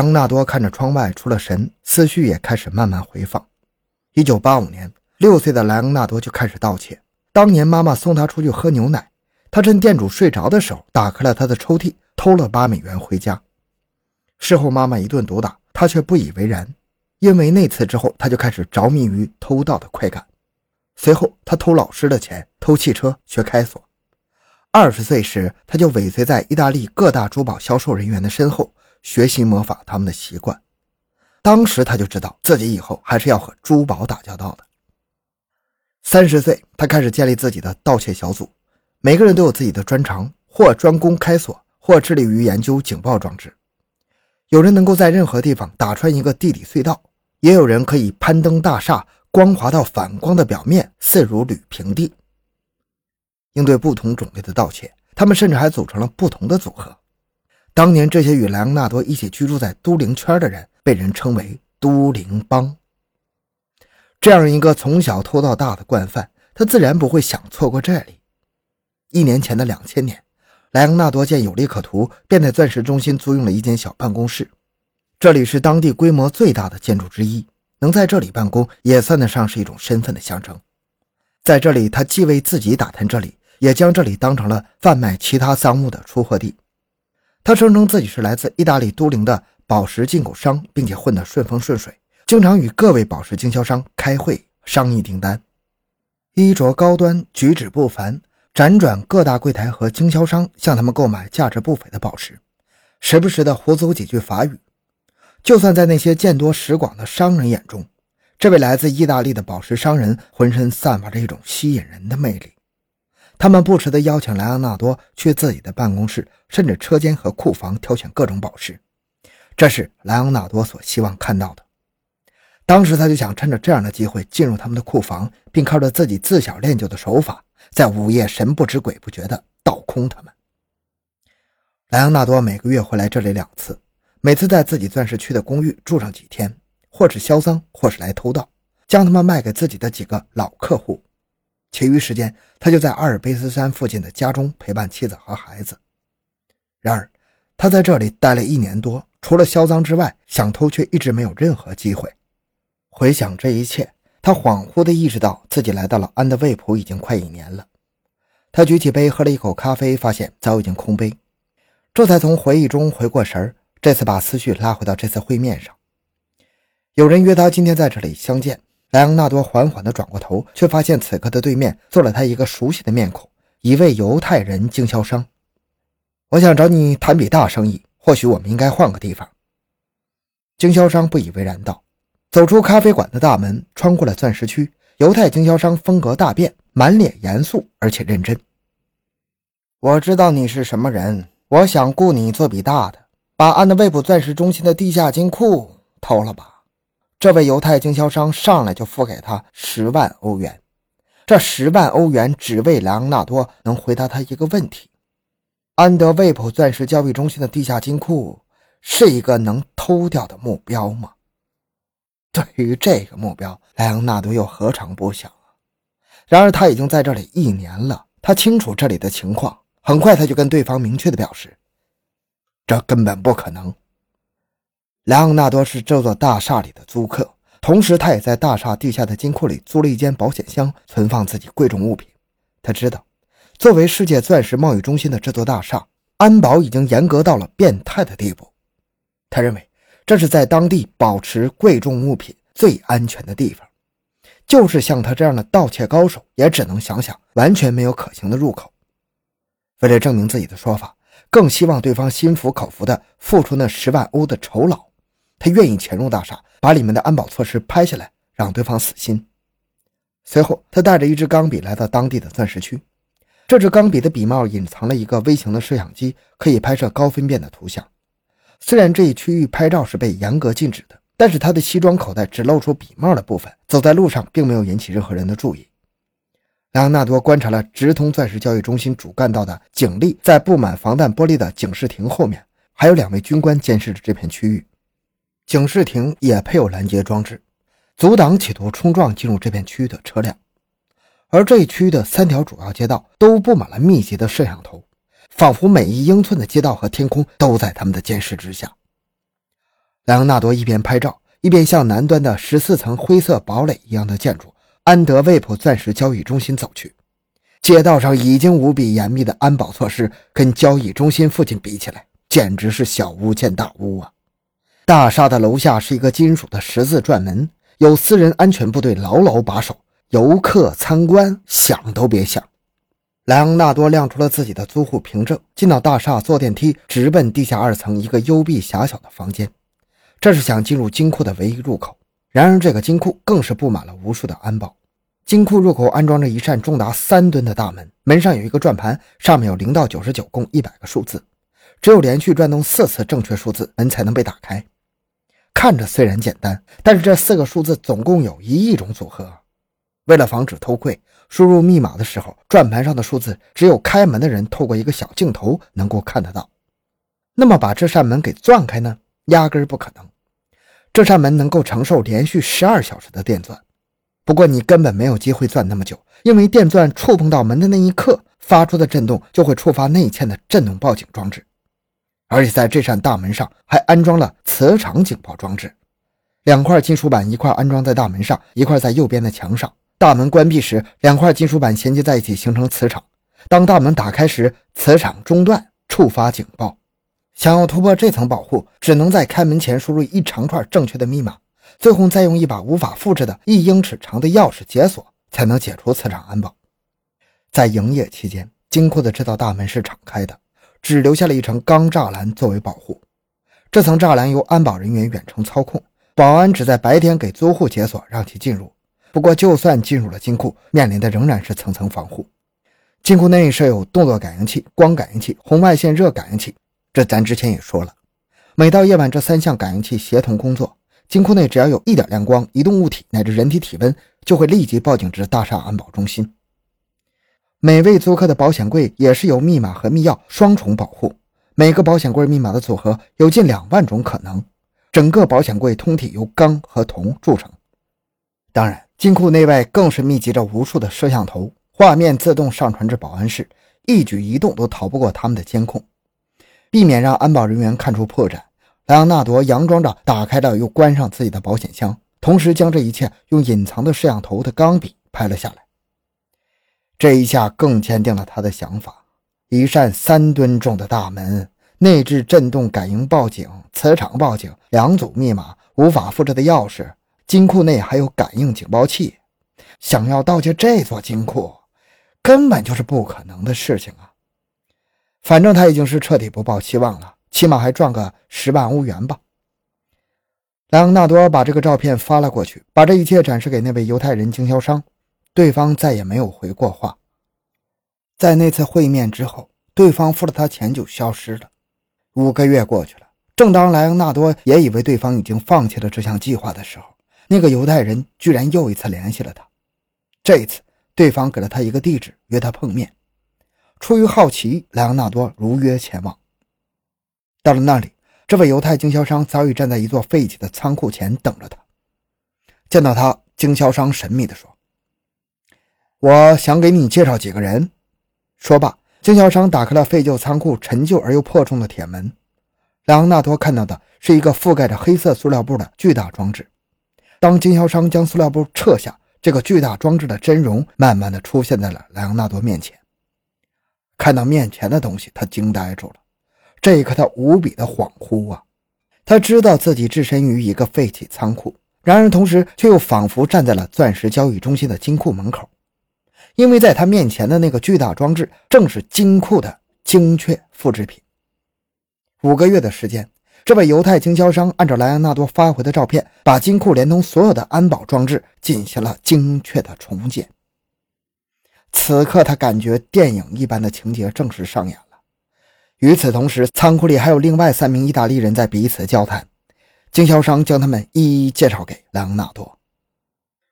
莱昂纳多看着窗外出了神，思绪也开始慢慢回放。一九八五年，六岁的莱昂纳多就开始盗窃。当年妈妈送他出去喝牛奶，他趁店主睡着的时候打开了他的抽屉，偷了八美元回家。事后妈妈一顿毒打，他却不以为然，因为那次之后他就开始着迷于偷盗的快感。随后他偷老师的钱，偷汽车，学开锁。二十岁时，他就尾随在意大利各大珠宝销售人员的身后。学习模仿他们的习惯，当时他就知道自己以后还是要和珠宝打交道的。三十岁，他开始建立自己的盗窃小组，每个人都有自己的专长，或专攻开锁，或致力于研究警报装置。有人能够在任何地方打穿一个地底隧道，也有人可以攀登大厦，光滑到反光的表面似如履平地。应对不同种类的盗窃，他们甚至还组成了不同的组合。当年，这些与莱昂纳多一起居住在都灵圈的人，被人称为“都灵帮”。这样一个从小偷到大的惯犯，他自然不会想错过这里。一年前的两千年，莱昂纳多见有利可图，便在钻石中心租用了一间小办公室。这里是当地规模最大的建筑之一，能在这里办公，也算得上是一种身份的象征。在这里，他既为自己打探这里，也将这里当成了贩卖其他赃物的出货地。他声称自己是来自意大利都灵的宝石进口商，并且混得顺风顺水，经常与各位宝石经销商开会商议订单。衣着高端，举止不凡，辗转各大柜台和经销商，向他们购买价值不菲的宝石，时不时的胡诌几句法语。就算在那些见多识广的商人眼中，这位来自意大利的宝石商人浑身散发着一种吸引人的魅力。他们不时地邀请莱昂纳多去自己的办公室，甚至车间和库房挑选各种宝石，这是莱昂纳多所希望看到的。当时他就想趁着这样的机会进入他们的库房，并靠着自己自小练就的手法，在午夜神不知鬼不觉地盗空他们。莱昂纳多每个月会来这里两次，每次在自己钻石区的公寓住上几天，或是销赃，或是来偷盗，将他们卖给自己的几个老客户。其余时间，他就在阿尔卑斯山附近的家中陪伴妻子和孩子。然而，他在这里待了一年多，除了销赃之外，想偷却一直没有任何机会。回想这一切，他恍惚地意识到自己来到了安德卫普已经快一年了。他举起杯喝了一口咖啡，发现早已经空杯，这才从回忆中回过神儿。这次把思绪拉回到这次会面上，有人约他今天在这里相见。莱昂纳多缓缓地转过头，却发现此刻的对面坐了他一个熟悉的面孔，一位犹太人经销商。我想找你谈笔大生意，或许我们应该换个地方。经销商不以为然道。走出咖啡馆的大门，穿过了钻石区，犹太经销商风格大变，满脸严肃而且认真。我知道你是什么人，我想雇你做笔大的，把安德卫普钻石中心的地下金库偷了吧。这位犹太经销商上来就付给他十万欧元，这十万欧元只为莱昂纳多能回答他一个问题：安德卫普钻石交易中心的地下金库是一个能偷掉的目标吗？对于这个目标，莱昂纳多又何尝不想啊？然而他已经在这里一年了，他清楚这里的情况。很快他就跟对方明确的表示，这根本不可能。莱昂纳多是这座大厦里的租客，同时他也在大厦地下的金库里租了一间保险箱，存放自己贵重物品。他知道，作为世界钻石贸易中心的这座大厦，安保已经严格到了变态的地步。他认为，这是在当地保持贵重物品最安全的地方。就是像他这样的盗窃高手，也只能想想完全没有可行的入口。为了证明自己的说法，更希望对方心服口服地付出那十万欧的酬劳。他愿意潜入大厦，把里面的安保措施拍下来，让对方死心。随后，他带着一支钢笔来到当地的钻石区。这支钢笔的笔帽隐藏了一个微型的摄像机，可以拍摄高分辨的图像。虽然这一区域拍照是被严格禁止的，但是他的西装口袋只露出笔帽的部分，走在路上并没有引起任何人的注意。莱昂纳多观察了直通钻石交易中心主干道的警力，在布满防弹玻璃的警示亭后面，还有两位军官监视着这片区域。警示亭也配有拦截装置，阻挡企图冲撞进入这片区域的车辆。而这一区域的三条主要街道都布满了密集的摄像头，仿佛每一英寸的街道和天空都在他们的监视之下。莱昂纳多一边拍照，一边向南端的十四层灰色堡垒一样的建筑——安德卫普钻石交易中心走去。街道上已经无比严密的安保措施，跟交易中心附近比起来，简直是小巫见大巫啊！大厦的楼下是一个金属的十字转门，有私人安全部队牢牢把守，游客参观想都别想。莱昂纳多亮出了自己的租户凭证，进到大厦，坐电梯直奔地下二层一个幽闭狭小的房间。这是想进入金库的唯一入口。然而，这个金库更是布满了无数的安保。金库入口安装着一扇重达三吨的大门，门上有一个转盘，上面有零到九十九，共一百个数字。只有连续转动四次正确数字，门才能被打开。看着虽然简单，但是这四个数字总共有一亿种组合。为了防止偷窥，输入密码的时候，转盘上的数字只有开门的人透过一个小镜头能够看得到。那么把这扇门给钻开呢？压根不可能。这扇门能够承受连续十二小时的电钻，不过你根本没有机会钻那么久，因为电钻触碰到门的那一刻发出的震动就会触发内嵌的震动报警装置，而且在这扇大门上还安装了磁场警报装置。两块金属板，一块安装在大门上，一块在右边的墙上。大门关闭时，两块金属板衔接在一起形成磁场。当大门打开时，磁场中断，触发警报。想要突破这层保护，只能在开门前输入一长串正确的密码，最后再用一把无法复制的一英尺长的钥匙解锁，才能解除磁场安保。在营业期间，金库的这道大门是敞开的，只留下了一层钢栅栏作为保护。这层栅栏由安保人员远程操控，保安只在白天给租户解锁，让其进入。不过，就算进入了金库，面临的仍然是层层防护。金库内设有动作感应器、光感应器、红外线热感应器。这咱之前也说了，每到夜晚，这三项感应器协同工作，金库内只要有一点亮光，移动物体乃至人体体温就会立即报警至大厦安保中心。每位租客的保险柜也是由密码和密钥双重保护，每个保险柜密码的组合有近两万种可能。整个保险柜通体由钢和铜铸成。当然。金库内外更是密集着无数的摄像头，画面自动上传至保安室，一举一动都逃不过他们的监控。避免让安保人员看出破绽，莱昂纳多佯装着打开了又关上自己的保险箱，同时将这一切用隐藏的摄像头的钢笔拍了下来。这一下更坚定了他的想法：一扇三吨重的大门，内置震动感应报警、磁场报警，两组密码，无法复制的钥匙。金库内还有感应警报器，想要盗窃这座金库，根本就是不可能的事情啊！反正他已经是彻底不抱希望了，起码还赚个十万欧元吧。莱昂纳多把这个照片发了过去，把这一切展示给那位犹太人经销商，对方再也没有回过话。在那次会面之后，对方付了他钱就消失了。五个月过去了，正当莱昂纳多也以为对方已经放弃了这项计划的时候，那个犹太人居然又一次联系了他，这一次对方给了他一个地址，约他碰面。出于好奇，莱昂纳多如约前往。到了那里，这位犹太经销商早已站在一座废弃的仓库前等着他。见到他，经销商神秘地说：“我想给你介绍几个人。”说罢，经销商打开了废旧仓库陈旧而又破重的铁门。莱昂纳多看到的是一个覆盖着黑色塑料布的巨大装置。当经销商将塑料布撤下，这个巨大装置的真容慢慢的出现在了莱昂纳多面前。看到面前的东西，他惊呆住了。这一刻，他无比的恍惚啊！他知道自己置身于一个废弃仓库，然而同时却又仿佛站在了钻石交易中心的金库门口，因为在他面前的那个巨大装置正是金库的精确复制品。五个月的时间。这位犹太经销商按照莱昂纳多发回的照片，把金库连同所有的安保装置进行了精确的重建。此刻，他感觉电影一般的情节正式上演了。与此同时，仓库里还有另外三名意大利人在彼此交谈。经销商将他们一一介绍给莱昂纳多。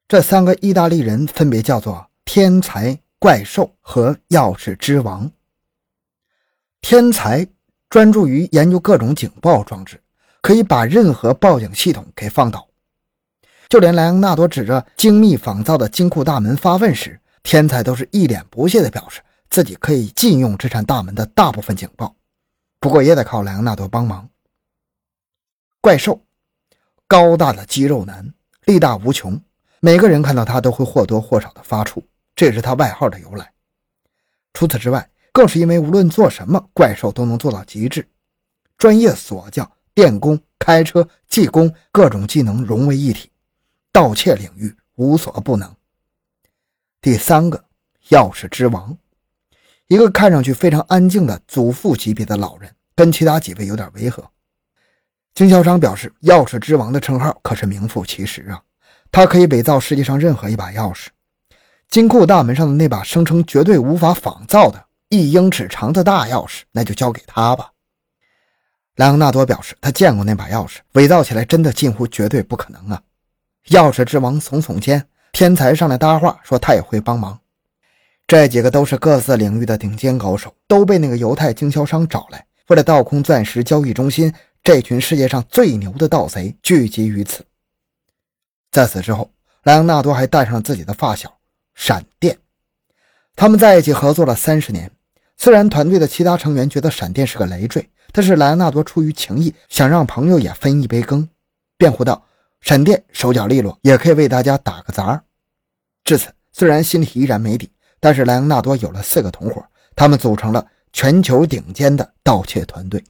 这三个意大利人分别叫做“天才”“怪兽”和“钥匙之王”。天才。专注于研究各种警报装置，可以把任何报警系统给放倒。就连莱昂纳多指着精密仿造的金库大门发问时，天才都是一脸不屑地表示自己可以禁用这扇大门的大部分警报，不过也得靠莱昂纳多帮忙。怪兽高大的肌肉男，力大无穷，每个人看到他都会或多或少的发怵，这是他外号的由来。除此之外，更是因为无论做什么，怪兽都能做到极致，专业锁匠、电工、开车、技工，各种技能融为一体，盗窃领域无所不能。第三个，钥匙之王，一个看上去非常安静的祖父级别的老人，跟其他几位有点违和。经销商表示，钥匙之王的称号可是名副其实啊，他可以伪造世界上任何一把钥匙。金库大门上的那把声称绝对无法仿造的一英尺长的大钥匙，那就交给他吧。莱昂纳多表示，他见过那把钥匙，伪造起来真的近乎绝对不可能啊！钥匙之王耸耸肩，天才上来搭话说他也会帮忙。这几个都是各自领域的顶尖高手，都被那个犹太经销商找来，为了盗空钻石交易中心，这群世界上最牛的盗贼聚集于此。在此之后，莱昂纳多还带上了自己的发小。闪电，他们在一起合作了三十年。虽然团队的其他成员觉得闪电是个累赘，但是莱昂纳多出于情谊，想让朋友也分一杯羹，辩护道：“闪电手脚利落，也可以为大家打个杂。”至此，虽然心里依然没底，但是莱昂纳多有了四个同伙，他们组成了全球顶尖的盗窃团队。